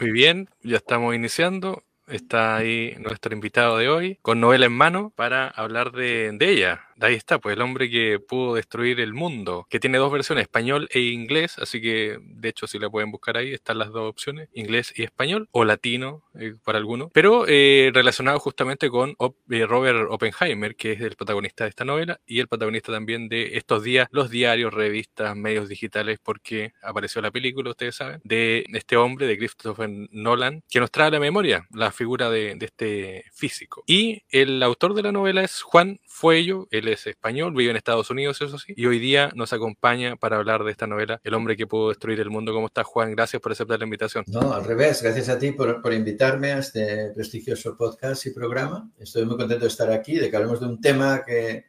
Muy bien, ya estamos iniciando. Está ahí nuestro invitado de hoy con novela en mano para hablar de, de ella, Ahí está, pues el hombre que pudo destruir el mundo, que tiene dos versiones, español e inglés, así que de hecho si la pueden buscar ahí están las dos opciones, inglés y español, o latino eh, para algunos, pero eh, relacionado justamente con eh, Robert Oppenheimer, que es el protagonista de esta novela y el protagonista también de estos días, los diarios, revistas, medios digitales, porque apareció la película, ustedes saben, de este hombre, de Christopher Nolan, que nos trae a la memoria la figura de, de este físico. Y el autor de la novela es Juan Fuello, él es español, vive en Estados Unidos, eso sí, y hoy día nos acompaña para hablar de esta novela, El hombre que pudo destruir el mundo. ¿Cómo estás, Juan? Gracias por aceptar la invitación. No, al revés, gracias a ti por, por invitarme a este prestigioso podcast y programa. Estoy muy contento de estar aquí, de que hablemos de un tema que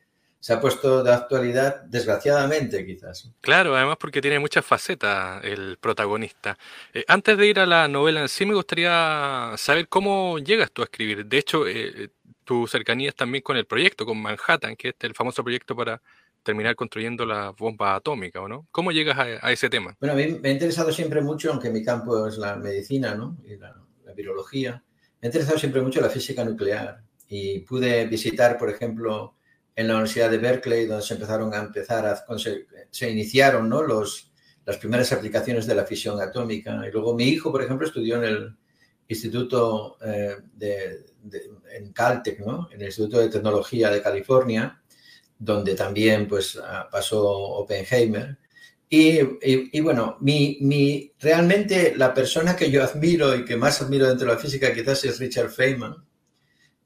se ha puesto de actualidad, desgraciadamente, quizás. Claro, además porque tiene muchas facetas el protagonista. Eh, antes de ir a la novela en sí, me gustaría saber cómo llegas tú a escribir. De hecho, eh, tu cercanía es también con el proyecto, con Manhattan, que es el famoso proyecto para terminar construyendo la bomba atómica, ¿o no? ¿Cómo llegas a, ese tema? Bueno, a mí me ha interesado siempre mucho, aunque mi campo es la medicina, ¿no? Y la, la virología, me ha interesado siempre mucho la física nuclear y pude visitar, por ejemplo, en la Universidad de Berkeley, donde se empezaron a empezar, a, se, se, iniciaron ¿no? Los, las primeras aplicaciones de la fisión atómica. Y luego mi hijo, por ejemplo, estudió en el Instituto eh, de, en Caltech, ¿no? en el Instituto de Tecnología de California, donde también pues, pasó Oppenheimer. Y, bueno, mi, mi, realmente la persona que yo admiro y que más admiro dentro de la física quizás es Richard Feynman.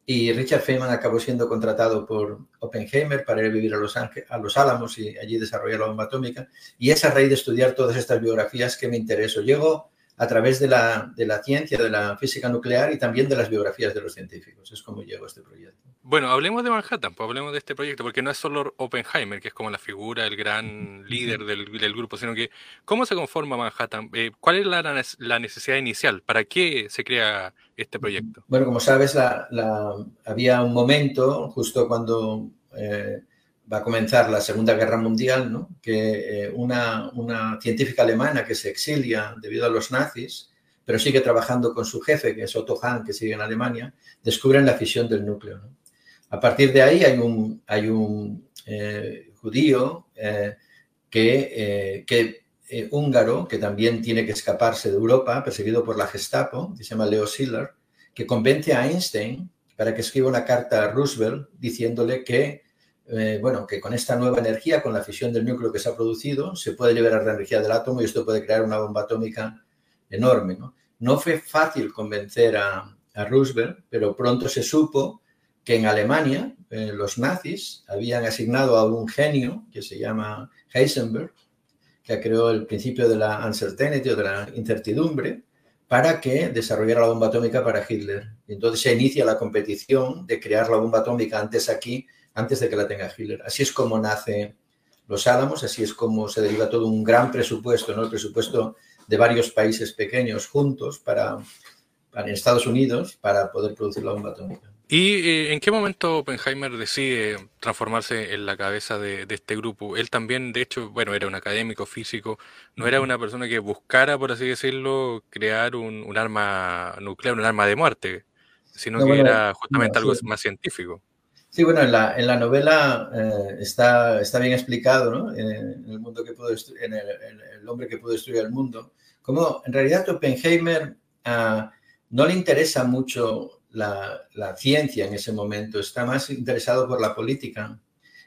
Y Richard Feynman acabó siendo contratado por Oppenheimer para ir a vivir a Los, Ángeles, a Los Álamos y allí desarrollar la bomba atómica. Y es a raíz de estudiar todas estas biografías que me interesó. Llego a través de la, de la, ciencia, de la física nuclear y también de las biografías de los científicos. Es como llegó a este proyecto. Bueno, hablemos de Manhattan, pues hablemos de este proyecto, porque no es solo Oppenheimer, que es como la figura, el gran líder del, del grupo, sino que ¿cómo se conforma Manhattan? Eh, ¿Cuál es la, la, necesidad inicial? ¿Para qué se crea este proyecto? Bueno, como sabes, la, había un momento justo cuando... Eh, va a comenzar la Segunda Guerra Mundial, ¿no? que eh, una, científica alemana que se exilia debido a los nazis, pero sigue trabajando con su jefe, que es Otto Hahn, que sigue en Alemania, descubren la fisión del núcleo. A partir de ahí hay un, hay un eh, judío eh, que, que húngaro, que también tiene que escaparse de Europa, perseguido por la Gestapo, que se llama Leo Szilard, que convence a Einstein para que escriba una carta a Roosevelt diciéndole que eh, bueno, que con esta nueva energía, con la fisión del núcleo que se ha producido, se puede liberar la energía del átomo y esto puede crear una bomba atómica enorme. No, fue fácil convencer a, a, Roosevelt, pero pronto se supo que en Alemania eh, los nazis habían asignado a un genio que se llama Heisenberg, que creó el principio de la uncertainty o de la incertidumbre, para que desarrollara la bomba atómica para Hitler. Entonces se inicia la competición de crear la bomba atómica antes aquí antes de que la tenga Hitler. Así es como nace Los Álamos, así es como se deriva todo un gran presupuesto, ¿no? el presupuesto de varios países pequeños juntos para, para en Estados Unidos para poder producir la bomba atómica. ¿Y eh, en qué momento Oppenheimer decide transformarse en la cabeza de, de, este grupo? Él también, de hecho, bueno, era un académico físico, no era una persona que buscara, por así decirlo, crear un, un arma nuclear, un arma de muerte, sino no, que bueno, era justamente no, algo sí. más científico. Sí, bueno, en la, en la novela eh, está, está bien explicado, ¿no? En, en el mundo que pudo en el, hombre que pudo destruir el mundo, como en realidad Oppenheimer uh, no le interesa mucho la, la, ciencia en ese momento, está más interesado por la política,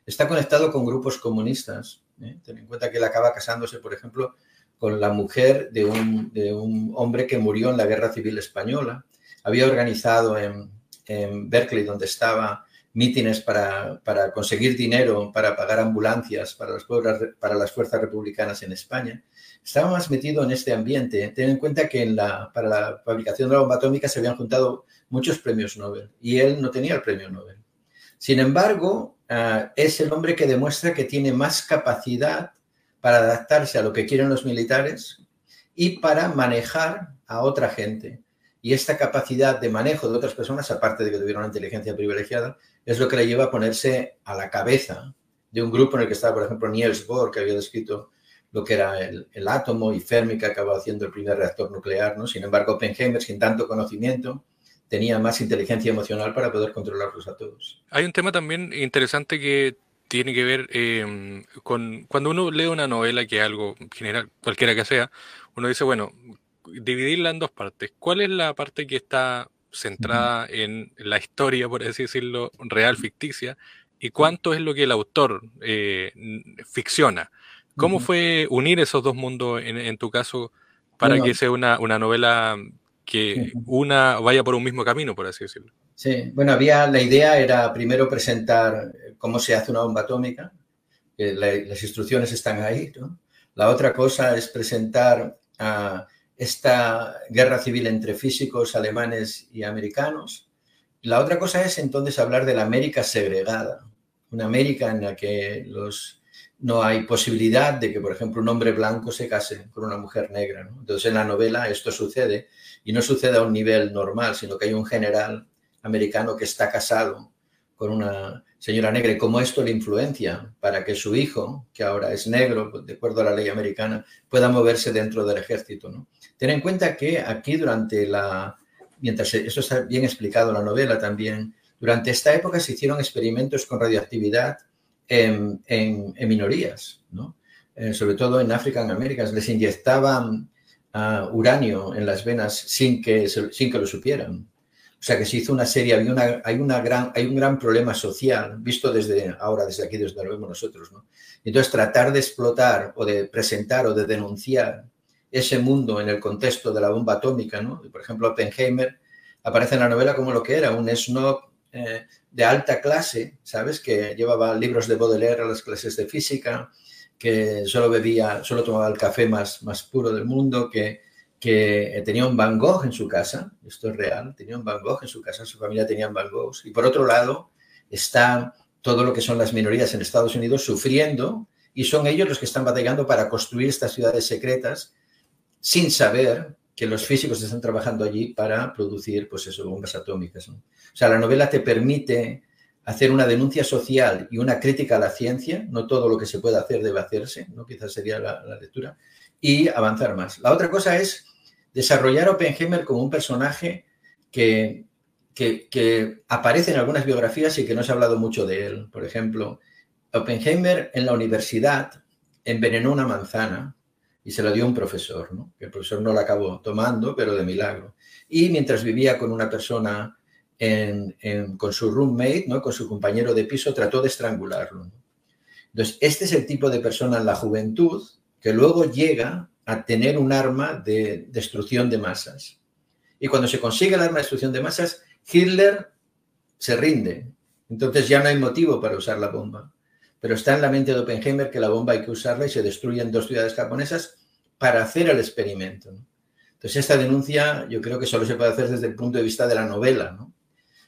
está conectado con grupos comunistas. ¿eh? Ten en cuenta que él acaba casándose, por ejemplo, con la mujer de un, de un hombre que murió en la Guerra Civil Española. Había organizado en, en Berkeley, donde estaba, mítines para, para, conseguir dinero para pagar ambulancias para las, para las fuerzas republicanas en España. Estaba más metido en este ambiente. Ten en cuenta que en la, para la fabricación de la bomba atómica se habían juntado muchos premios Nobel y él no tenía el premio Nobel. Sin embargo, uh, es el hombre que demuestra que tiene más capacidad para adaptarse a lo que quieren los militares y para manejar a otra gente. Y esta capacidad de manejo de otras personas, aparte de que tuviera una inteligencia privilegiada, es lo que le lleva a ponerse a la cabeza de un grupo en el que estaba, por ejemplo, Niels Bohr, que había descrito lo que era el, átomo y Fermi que acabó haciendo el primer reactor nuclear. ¿no? Sin embargo, Oppenheimer, sin tanto conocimiento, tenía más inteligencia emocional para poder controlarlos a todos. Hay un tema también interesante que tiene que ver em, con cuando uno lee una novela que algo general, cualquiera que sea, uno dice, bueno, dividirla en dos partes. ¿Cuál es la parte que está centrada en la historia, por así decirlo, real, ficticia? ¿Y cuánto es lo que el autor eh, ficciona? ¿Cómo fue unir esos dos mundos en, tu caso para que sea una, una novela que una vaya por un mismo camino, por así decirlo. Sí, bueno, había la idea era primero presentar cómo se hace una bomba atómica, que las instrucciones están ahí, ¿no? La otra cosa es presentar a esta guerra civil entre físicos alemanes y americanos. La otra cosa es entonces hablar de la América segregada, una América en la que los no hay posibilidad de que, por ejemplo, un hombre blanco se case con una mujer negra. Entonces, en la novela esto sucede y no sucede a un nivel normal, sino que hay un general americano que está casado con una señora negra y cómo esto le influencia para que su hijo, que ahora es negro, de acuerdo a la ley americana, pueda moverse dentro del ejército. ¿no? Ten en cuenta que aquí durante la, mientras eso está bien explicado en la novela también, durante esta época se hicieron experimentos con radioactividad en, minorías, ¿no? Eh, sobre todo en África, en América, les inyectaban ah, uranio en las venas sin que, sin que lo supieran. O sea que se hizo una serie, hay, un gran problema social, visto desde ahora, desde aquí, desde lo vemos nosotros. ¿no? Entonces, tratar de explotar o de presentar o de denunciar ese mundo en el contexto de la bomba atómica, por ejemplo, Oppenheimer aparece en la novela como lo que era, un snob eh, de alta clase, ¿sabes? Que llevaba libros de Baudelaire a las clases de física, que solo bebía, solo tomaba el café más, más puro del mundo, que, que tenía un Van Gogh en su casa, esto es real, tenía un Van Gogh en su casa, su familia tenía Van Gogh. Y por otro lado, está todo lo que son las minorías en Estados Unidos sufriendo y son ellos los que están batallando para construir estas ciudades secretas sin saber que los físicos están trabajando allí para producir, pues eso, bombas atómicas. O sea, la novela te permite hacer una denuncia social y una crítica a la ciencia, no todo lo que se puede hacer debe hacerse, ¿no? quizás sería la, lectura, y avanzar más. La otra cosa es desarrollar Oppenheimer como un personaje que, que, aparece en algunas biografías y que no se ha hablado mucho de él. Por ejemplo, Oppenheimer en la universidad envenenó una manzana y se lo dio un profesor, ¿no? que el profesor no la acabó tomando, pero de milagro. Y mientras vivía con una persona, con su roommate, ¿no? con su compañero de piso, trató de estrangularlo. Entonces, este es el tipo de persona en la juventud que luego llega a tener un arma de destrucción de masas. Y cuando se consigue el arma de destrucción de masas, Hitler se rinde. Entonces ya no hay motivo para usar la bomba pero está en la mente de Oppenheimer que la bomba hay que usarla y se destruyen dos ciudades japonesas para hacer el experimento. Entonces, esta denuncia yo creo que solo se puede hacer desde el punto de vista de la novela, ¿no?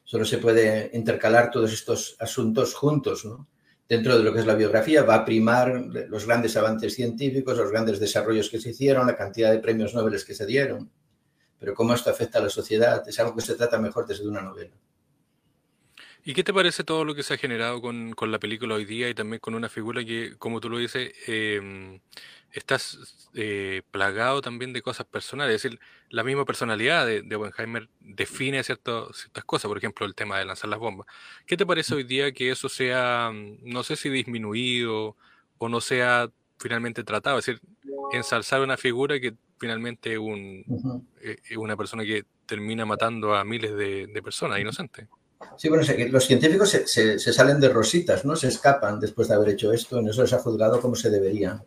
Solo se puede intercalar todos estos asuntos juntos, ¿no? Dentro de lo que es la biografía va a primar los grandes avances científicos, los grandes desarrollos que se hicieron, la cantidad de premios Nobel que se dieron. Pero cómo esto afecta a la sociedad es algo que se trata mejor desde una novela. ¿Y qué te parece todo lo que se ha generado con, la película hoy día y también con una figura que, como tú lo dices, em, estás eh, plagado también de cosas personales? Es decir, la misma personalidad de, de Oppenheimer define ciertas cosas, por ejemplo, el tema de lanzar las bombas. ¿Qué te parece hoy día que eso sea, no sé si disminuido o no sea finalmente tratado? Es decir, ensalzar una figura que finalmente un, eh, es una persona que termina matando a miles de, de personas inocentes. Sí, bueno, los científicos se, salen de rositas, ¿no? Se escapan después de haber hecho esto, en eso les ha juzgado como se debería.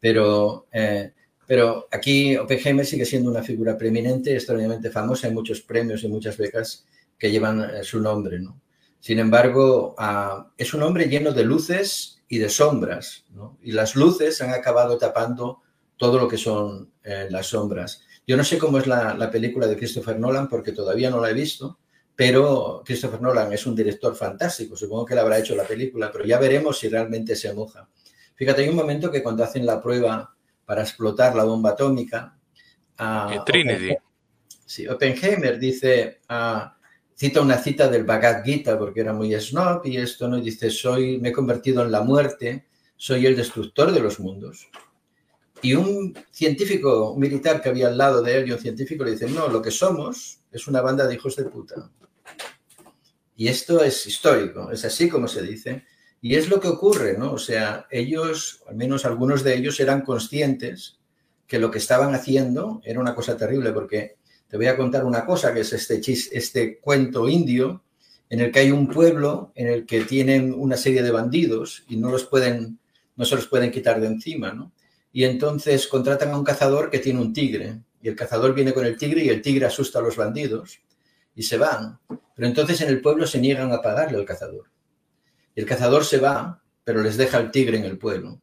Pero, eh, pero aquí Oppenheimer sigue siendo una figura preeminente, extraordinariamente famosa, hay muchos premios y muchas becas que llevan eh, su nombre, ¿no? Sin embargo, ah, es un hombre lleno de luces y de sombras, ¿no? Y las luces han acabado tapando todo lo que son eh, las sombras. Yo no sé cómo es la, la película de Christopher Nolan porque todavía no la he visto, pero Christopher Nolan es un director fantástico, supongo que él habrá hecho la película, pero ya veremos si realmente se moja. Fíjate, hay un momento que cuando hacen la prueba para explotar la bomba atómica, uh, Trinity. sí, Oppenheimer dice, cita una cita del Bhagavad Gita porque era muy snob y esto no dice, soy, me he convertido en la muerte, soy el destructor de los mundos. Y un científico militar que había al lado de él y un científico le dicen, no, lo que somos es una banda de hijos de puta. Y esto es histórico, es así como se dice. Y es lo que ocurre, ¿no? O sea, ellos, al menos algunos de ellos, eran conscientes que lo que estaban haciendo era una cosa terrible, porque te voy a contar una cosa, que es este, este cuento indio, en el que hay un pueblo en el que tienen una serie de bandidos y no los pueden, no se los pueden quitar de encima, ¿no? Y entonces contratan a un cazador que tiene un tigre, y el cazador viene con el tigre y el tigre asusta a los bandidos y se van. Pero entonces en el pueblo se niegan a pagarle al cazador. Y el cazador se va, pero les deja el tigre en el pueblo.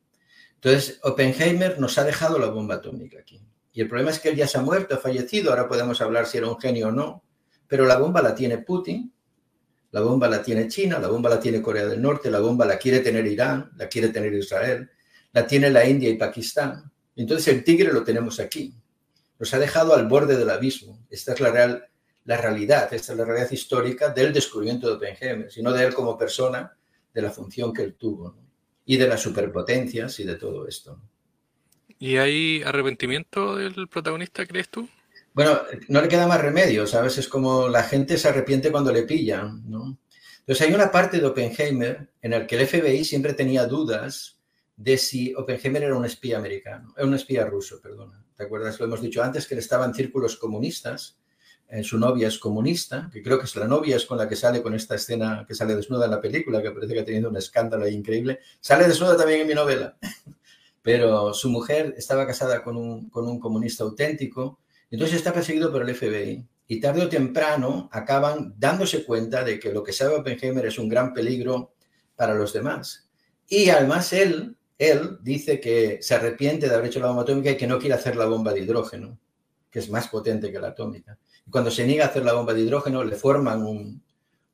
Entonces, Oppenheimer nos ha dejado la bomba atómica aquí. Y el problema es que él ya se ha muerto, ha fallecido, ahora podemos hablar si era un genio o no, pero la bomba la tiene Putin, la bomba la tiene China, la bomba la tiene Corea del Norte, la bomba la quiere tener Irán, la quiere tener Israel, la tiene la India y Pakistán. Entonces el tigre lo tenemos aquí. Nos ha dejado al borde del abismo. Esta es la, real, la realidad, esta es la realidad histórica del descubrimiento de Oppenheimer, sino de él como persona, de la función que él tuvo y de las superpotencias y de todo esto. ¿Y hay arrepentimiento del protagonista, crees tú? Bueno, no le queda más remedio, ¿sabes? Es como la gente se arrepiente cuando le pillan, ¿no? Entonces hay una parte de Oppenheimer en la que el FBI siempre tenía dudas de si Oppenheimer era un espía americano, era un espía ruso, perdona. ¿Te acuerdas? Lo hemos dicho antes, que él estaba en círculos comunistas, su novia es comunista, que creo que es la novia, es con la que sale con esta escena que sale desnuda en la película, que parece que ha tenido un escándalo increíble. Sale desnuda también en mi novela. pero su mujer estaba casada con un, con un comunista auténtico, entonces está perseguido por el FBI. Y tarde o temprano acaban dándose cuenta de que lo que sabe Oppenheimer es un gran peligro para los demás. Y además él, él dice que se arrepiente de haber hecho la bomba atómica y que no quiere hacer la bomba de hidrógeno, que es más potente que la atómica. Cuando se niega a hacer la bomba de hidrógeno, le forman un,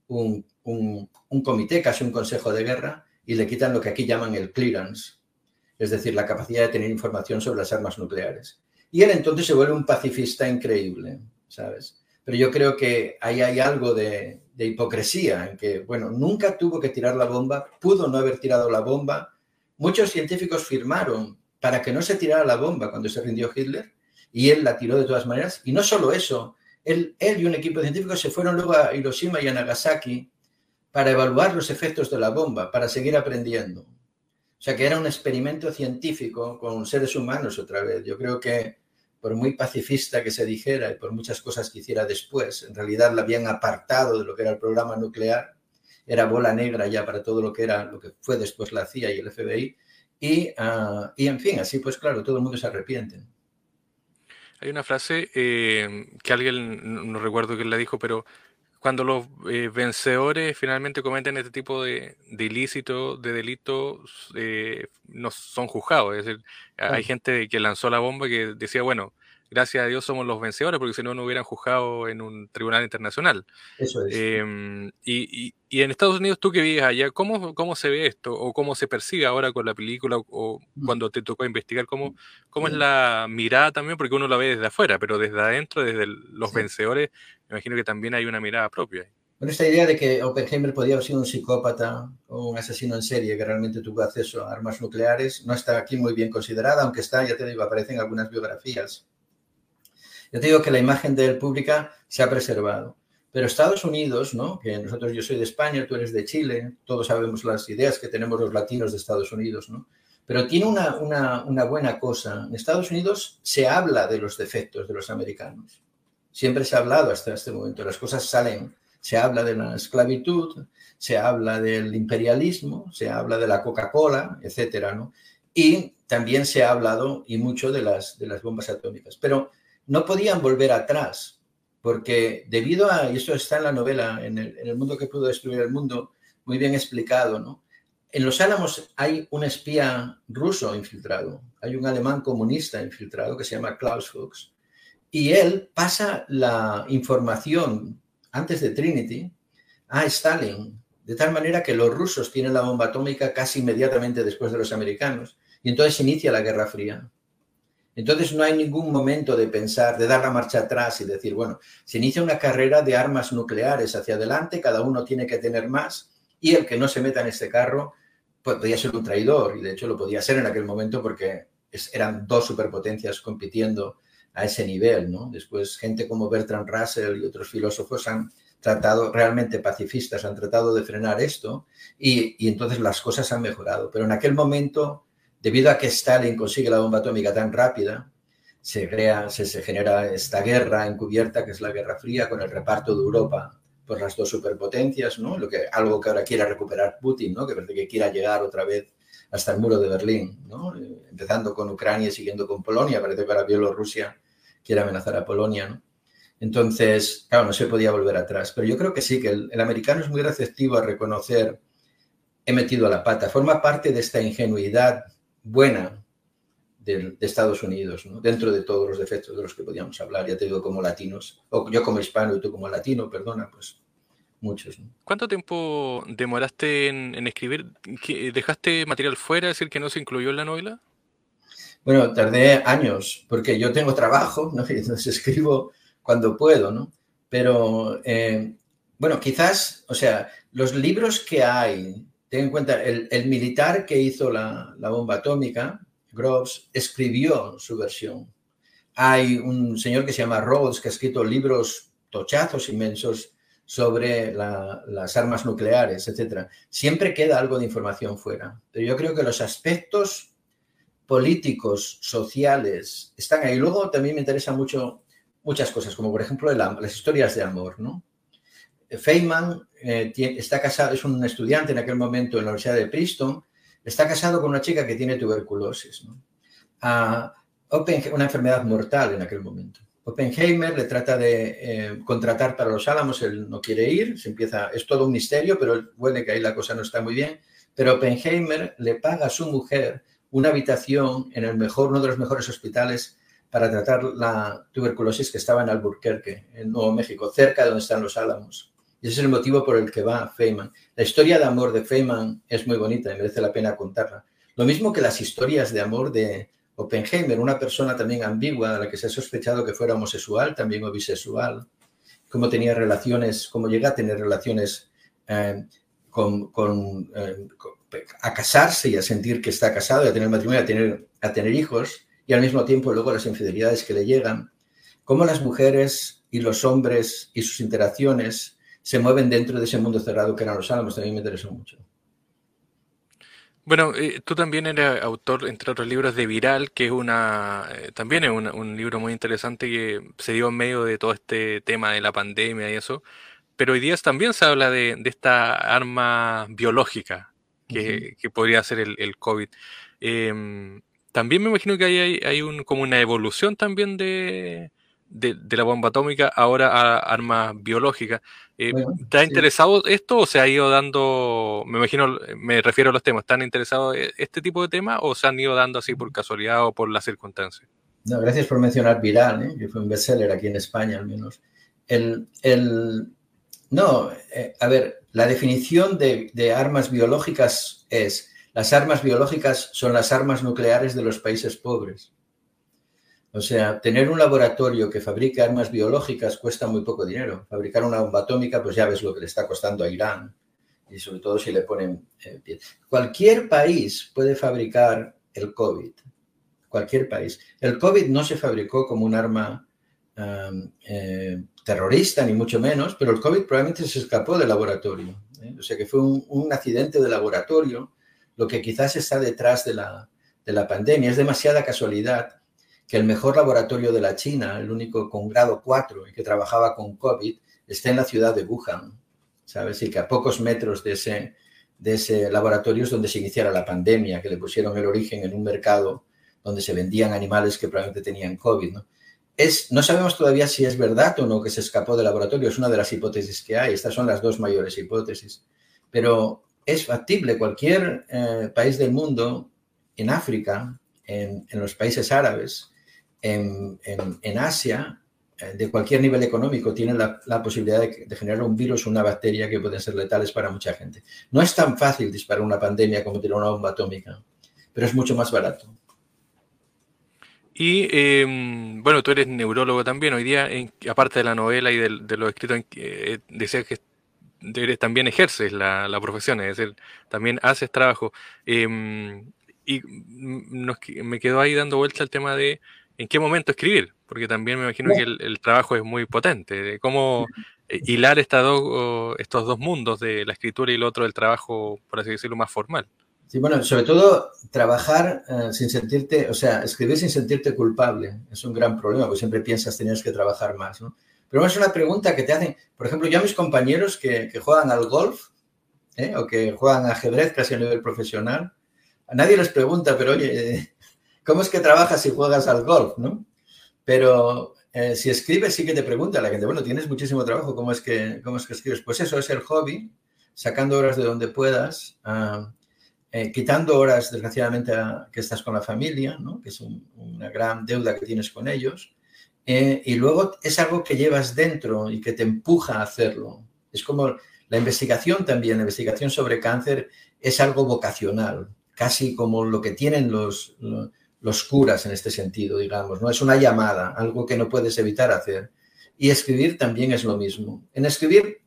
un, un, un comité, casi un consejo de guerra, y le quitan lo que aquí llaman el clearance, es decir, la capacidad de tener información sobre las armas nucleares. Y él entonces se vuelve un pacifista increíble, ¿sabes? Pero yo creo que ahí hay algo de, hipocresía, en que, bueno, nunca tuvo que tirar la bomba, pudo no haber tirado la bomba. Muchos científicos firmaron para que no se tirara la bomba cuando se rindió Hitler, y él la tiró de todas maneras. Y no solo eso, él, y un equipo de científicos se fueron luego a Hiroshima y a Nagasaki para evaluar los efectos de la bomba, para seguir aprendiendo. O sea que era un experimento científico con seres humanos otra vez. Yo creo que por muy pacifista que se dijera y por muchas cosas que hiciera después, en realidad la habían apartado de lo que era el programa nuclear, era bola negra ya para todo lo que era lo que fue después la CIA y el FBI. Y, ah, y en fin, así pues claro, todo el mundo se arrepiente. Hay una frase eh, que alguien, no recuerdo quién la dijo, pero cuando los eh, vencedores finalmente cometen este tipo de, de ilícitos, de delitos, eh, no son juzgados. Es decir, hay gente que lanzó la bomba que decía, bueno, gracias a Dios somos los vencedores, porque si no, no hubieran juzgado en un tribunal internacional. Eso es. Em, y, y, en Estados Unidos, tú que vives allá, ¿cómo, ¿cómo se ve esto? ¿O cómo se percibe ahora con la película? ¿O mm. cuando te tocó investigar? ¿Cómo, cómo es la mirada también? Porque uno la ve desde afuera, pero desde adentro, desde los vencedores, me imagino que también hay una mirada propia. Con esta idea de que Oppenheimer podía haber sido un psicópata o un asesino en serie que realmente tuvo acceso a armas nucleares, no está aquí muy bien considerada, aunque está, ya te digo, aparecen algunas biografías yo te digo que la imagen de él pública se ha preservado. Pero Estados Unidos, ¿no? que nosotros, yo soy de España, tú eres de Chile, todos sabemos las ideas que tenemos los latinos de Estados Unidos, ¿no? pero tiene una, una, una buena cosa. En Estados Unidos se habla de los defectos de los americanos. Siempre se ha hablado hasta este momento. Las cosas salen. Se habla de la esclavitud, se habla del imperialismo, se habla de la Coca-Cola, etcétera, ¿no? Y también se ha hablado y mucho de las, de las bombas atómicas. Pero no podían volver atrás, porque debido a, y esto está en la novela, en el, mundo que pudo destruir el mundo, muy bien explicado, ¿no? En los Álamos hay un espía ruso infiltrado, hay un alemán comunista infiltrado que se llama Klaus Fuchs, y él pasa la información antes de Trinity a Stalin, de tal manera que los rusos tienen la bomba atómica casi inmediatamente después de los americanos, y entonces inicia la Guerra Fría. Entonces no hay ningún momento de pensar, de dar la marcha atrás y decir, bueno, se inicia una carrera de armas nucleares hacia adelante, cada uno tiene que tener más y el que no se meta en este carro pues, podría ser un traidor y de hecho lo podía ser en aquel momento porque eran dos superpotencias compitiendo a ese nivel, ¿no? Después gente como Bertrand Russell y otros filósofos han tratado, realmente pacifistas, han tratado de frenar esto y, entonces las cosas han mejorado. Pero en aquel momento, debido a que Stalin consigue la bomba atómica tan rápida, se crea, se, genera esta guerra encubierta que es la Guerra Fría con el reparto de Europa por las dos superpotencias, ¿no? Lo que, algo que ahora quiera recuperar Putin, ¿no? Que parece que quiera llegar otra vez hasta el muro de Berlín, ¿no? Empezando con Ucrania y siguiendo con Polonia, parece que ahora Bielorrusia quiere amenazar a Polonia, ¿no? Entonces, claro, no se podía volver atrás. Pero yo creo que sí, que el, americano es muy receptivo a reconocer, he metido a la pata, forma parte de esta ingenuidad buena de, Estados Unidos, ¿no? dentro de todos los defectos de los que podíamos hablar, ya te digo, como latinos, o yo como hispano y tú como latino, perdona, pues muchos. ¿Cuánto tiempo demoraste en, escribir? ¿Dejaste material fuera, es decir, que no se incluyó en la novela? Bueno, tardé años, porque yo tengo trabajo, ¿no? Y entonces escribo cuando puedo, ¿no? Pero, eh, bueno, quizás, o sea, los libros que hay, ten en cuenta, el, militar que hizo la, bomba atómica, Groves, escribió su versión. Hay un señor que se llama Rhodes, que ha escrito libros tochazos inmensos sobre las armas nucleares, etc. Siempre queda algo de información fuera. Pero yo creo que los aspectos políticos, sociales, están ahí. Luego también me interesa mucho muchas cosas, como por ejemplo las historias de amor, ¿no? Feynman eh, está casado, es un estudiante en aquel momento en la Universidad de Princeton, está casado con una chica que tiene tuberculosis, ¿no? una enfermedad mortal en aquel momento. Oppenheimer le trata de eh, contratar para los Álamos, él no quiere ir, se empieza, es todo un misterio, pero huele que ahí la cosa no está muy bien. Pero Oppenheimer le paga a su mujer una habitación en el mejor, uno de los mejores hospitales para tratar la tuberculosis que estaba en Albuquerque, en Nuevo México, cerca de donde están los Álamos. Y ese es el motivo por el que va Feynman. La historia de amor de Feynman es muy bonita y merece la pena contarla. Lo mismo que las historias de amor de Oppenheimer, una persona también ambigua, a la que se ha sospechado que fuera homosexual, también o bisexual, cómo tenía relaciones, cómo llega a tener relaciones eh, con, eh, a casarse y a sentir que está casado a tener matrimonio, a tener, a tener hijos y al mismo tiempo luego las infidelidades que le llegan, cómo las mujeres y los hombres y sus interacciones se mueven dentro de ese mundo cerrado que eran los álamos, también me interesó mucho. Bueno, eh, tú también eres autor, entre otros libros, de Viral, que es una, eh, también es un libro muy interesante que se dio en medio de todo este tema de la pandemia y eso. Pero hoy día también se habla de, esta arma biológica que, podría ser el, el COVID. Em, también me imagino que hay, hay un, como una evolución también de, de, la bomba atómica ahora a armas biológicas. Eh, ¿Te ha interesado esto o se ha ido dando, me imagino, me refiero a los temas, ¿están interesados en este tipo de temas o se han ido dando así por casualidad o por las circunstancias? No, gracias por mencionar Viral, ¿eh? que fue un bestseller aquí en España al menos. El, el, no, eh, a ver, la definición de, de armas biológicas es las armas biológicas son las armas nucleares de los países pobres. O sea, tener un laboratorio que fabrique armas biológicas cuesta muy poco dinero. Fabricar una bomba atómica, pues ya ves lo que le está costando a Irán. Y sobre todo si le ponen eh, Cualquier país puede fabricar el COVID. Cualquier país. El COVID no se fabricó como un arma eh, terrorista, ni mucho menos, pero el COVID probablemente se escapó del laboratorio. ¿eh? O sea que fue un accidente de laboratorio lo que quizás está detrás de la, de la pandemia. Es demasiada casualidad que el mejor laboratorio de la China, el único con grado 4 y que trabajaba con COVID, esté en la ciudad de Wuhan, ¿sabes? Y que a pocos metros de ese, de ese laboratorio es donde se iniciara la pandemia, que le pusieron el origen en un mercado donde se vendían animales que probablemente tenían COVID, ¿no? Es, no sabemos todavía si es verdad o no que se escapó del laboratorio, es una de las hipótesis que hay, estas son las dos mayores hipótesis, pero es factible. Cualquier eh, país del mundo, en África, en, los países árabes, en, Asia, eh, de cualquier nivel económico, tiene la, posibilidad de, generar un virus o una bacteria que pueden ser letales para mucha gente. No es tan fácil disparar una pandemia como tirar una bomba atómica, pero es mucho más barato. Y em, bueno, tú eres neurólogo también. Hoy día, aparte de la novela y de, lo escrito, eh, que también ejerces la, profesión, es decir, también haces trabajo. Em, y me quedó ahí dando vuelta el tema de en qué momento escribir, porque también me imagino que el, trabajo es muy potente, de cómo eh, hilar estos dos mundos de la escritura y el otro del trabajo, por así decirlo, más formal. Sí, bueno, sobre todo trabajar eh, sin sentirte, o sea, escribir sin sentirte culpable es un gran problema, porque siempre piensas tenías que trabajar más, ¿no? Pero es una pregunta que te hacen, por ejemplo, yo a mis compañeros que, juegan al golf ¿eh? o que juegan ajedrez casi a nivel profesional, a nadie les pregunta, pero oye, ¿cómo es que trabajas si juegas al golf, no? Pero eh, si escribes sí que te pregunta la gente, bueno, tienes muchísimo trabajo, ¿cómo es que, cómo es que escribes? Pues eso es el hobby, sacando horas de donde puedas, ah, eh, quitando horas, desgraciadamente, que estás con la familia, ¿no? que es una gran deuda que tienes con ellos, eh, y luego es algo que llevas dentro y que te empuja a hacerlo. Es como la investigación también, la investigación sobre cáncer es algo vocacional, casi como lo que tienen los, los, curas en este sentido, digamos, ¿no? Es una llamada, algo que no puedes evitar hacer. Y escribir también es lo mismo. En escribir,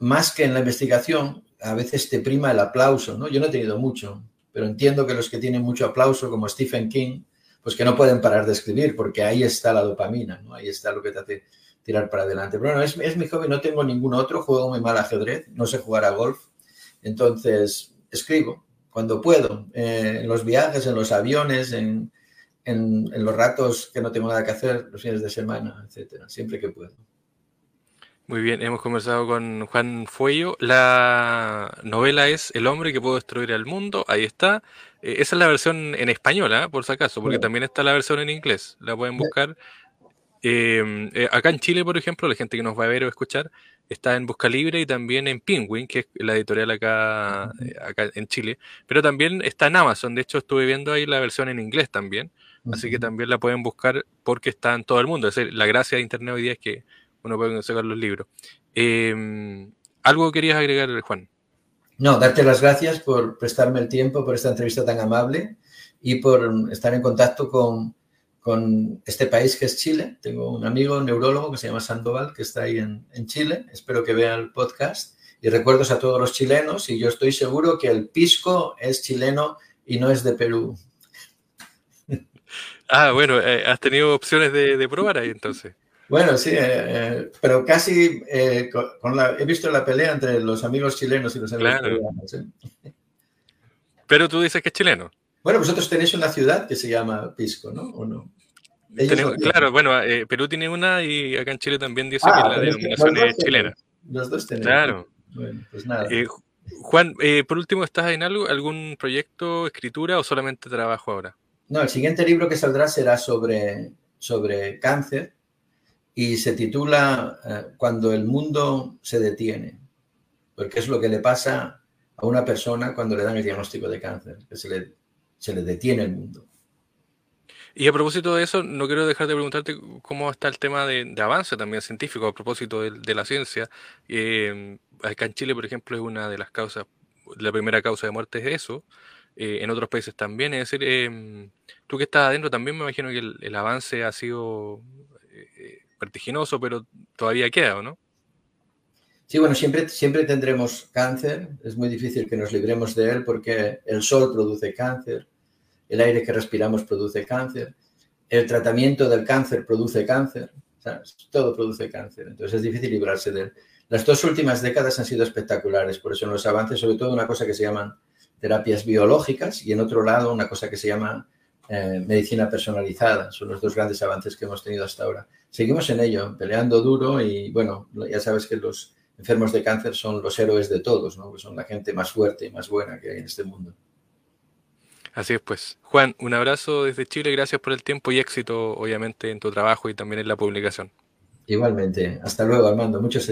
más que en la investigación, a veces te prima el aplauso, ¿no? Yo no he tenido mucho, pero entiendo que los que tienen mucho aplauso, como Stephen King, pues que no pueden parar de escribir, porque ahí está la dopamina, ¿no? Ahí está lo que te hace tirar para adelante. Pero bueno, es, es mi hobby, no tengo ningún otro, juego muy mal ajedrez, no sé jugar a golf, entonces escribo cuando puedo, eh, en los viajes, en los aviones, en, en, en, los ratos que no tengo nada que hacer, los fines de semana, etcétera, siempre que puedo. Muy bien, hemos conversado con Juan Fuello. La novela es El hombre que pudo destruir al mundo. Ahí está. Eh, esa es la versión en español, ¿eh? por si acaso, porque también está la versión en inglés. La pueden buscar. Eh, acá en Chile, por ejemplo, la gente que nos va a ver o escuchar está en Busca Libre y también en Penguin, que es la editorial acá, eh, acá en Chile. Pero también está en Amazon. De hecho, estuve viendo ahí la versión en inglés también. Así que también la pueden buscar porque está en todo el mundo. Es decir, la gracia de Internet hoy día es que uno puede sacar los libros. Em, ¿Algo querías agregar, Juan? No, darte las gracias por prestarme el tiempo, por esta entrevista tan amable y por estar en contacto con, con este país que es Chile. Tengo un amigo neurólogo que se llama Sandoval, que está ahí en, en Chile. Espero que vea el podcast. Y recuerdos a todos los chilenos. Y yo estoy seguro que el pisco es chileno y no es de Perú. Ah, bueno, eh, has tenido opciones de, de probar ahí entonces. Bueno, sí, eh, eh, pero casi eh, con, la, he visto la pelea entre los amigos chilenos y los amigos peruanos. Pero tú dices que es chileno. Bueno, vosotros tenéis una ciudad que se llama Pisco, ¿no? ¿O no? claro, bueno, Perú tiene una y acá en Chile también dice ah, que la denominación es chilena. Los dos tenemos. Claro. Bueno, pues nada. Juan, por último, ¿estás en algo, algún proyecto, escritura o solamente trabajo ahora? No, el siguiente libro que saldrá será sobre, sobre cáncer y se titula eh, Cuando el mundo se detiene, porque es lo que le pasa a una persona cuando le dan el diagnóstico de cáncer, que se le, se le detiene el mundo. Y a propósito de eso, no quiero dejar de preguntarte cómo está el tema de, avance también científico a propósito de, la ciencia. Eh, acá en Chile, por ejemplo, es una de las causas, la primera causa de muerte es eso. Eh, en otros países también. Es decir, em, tú que estás adentro también me imagino que el, avance ha sido vertiginoso, pero todavía queda, ¿o no? Sí, bueno, siempre, siempre tendremos cáncer. Es muy difícil que nos libremos de él porque el sol produce cáncer, el aire que respiramos produce cáncer, el tratamiento del cáncer produce cáncer, todo produce cáncer. Entonces es difícil librarse de él. Las dos últimas décadas han sido espectaculares, por eso en los avances, sobre todo una cosa que se llaman terapias biológicas y en otro lado una cosa que se llama eh, medicina personalizada. Son los dos grandes avances que hemos tenido hasta ahora. Seguimos en ello, peleando duro y bueno, ya sabes que los enfermos de cáncer son los héroes de todos, ¿no? son la gente más fuerte y más buena que hay en este mundo. Así es, pues. Juan, un abrazo desde Chile, gracias por el tiempo y éxito, obviamente, en tu trabajo y también en la publicación. Igualmente. Hasta luego, Armando. Muchos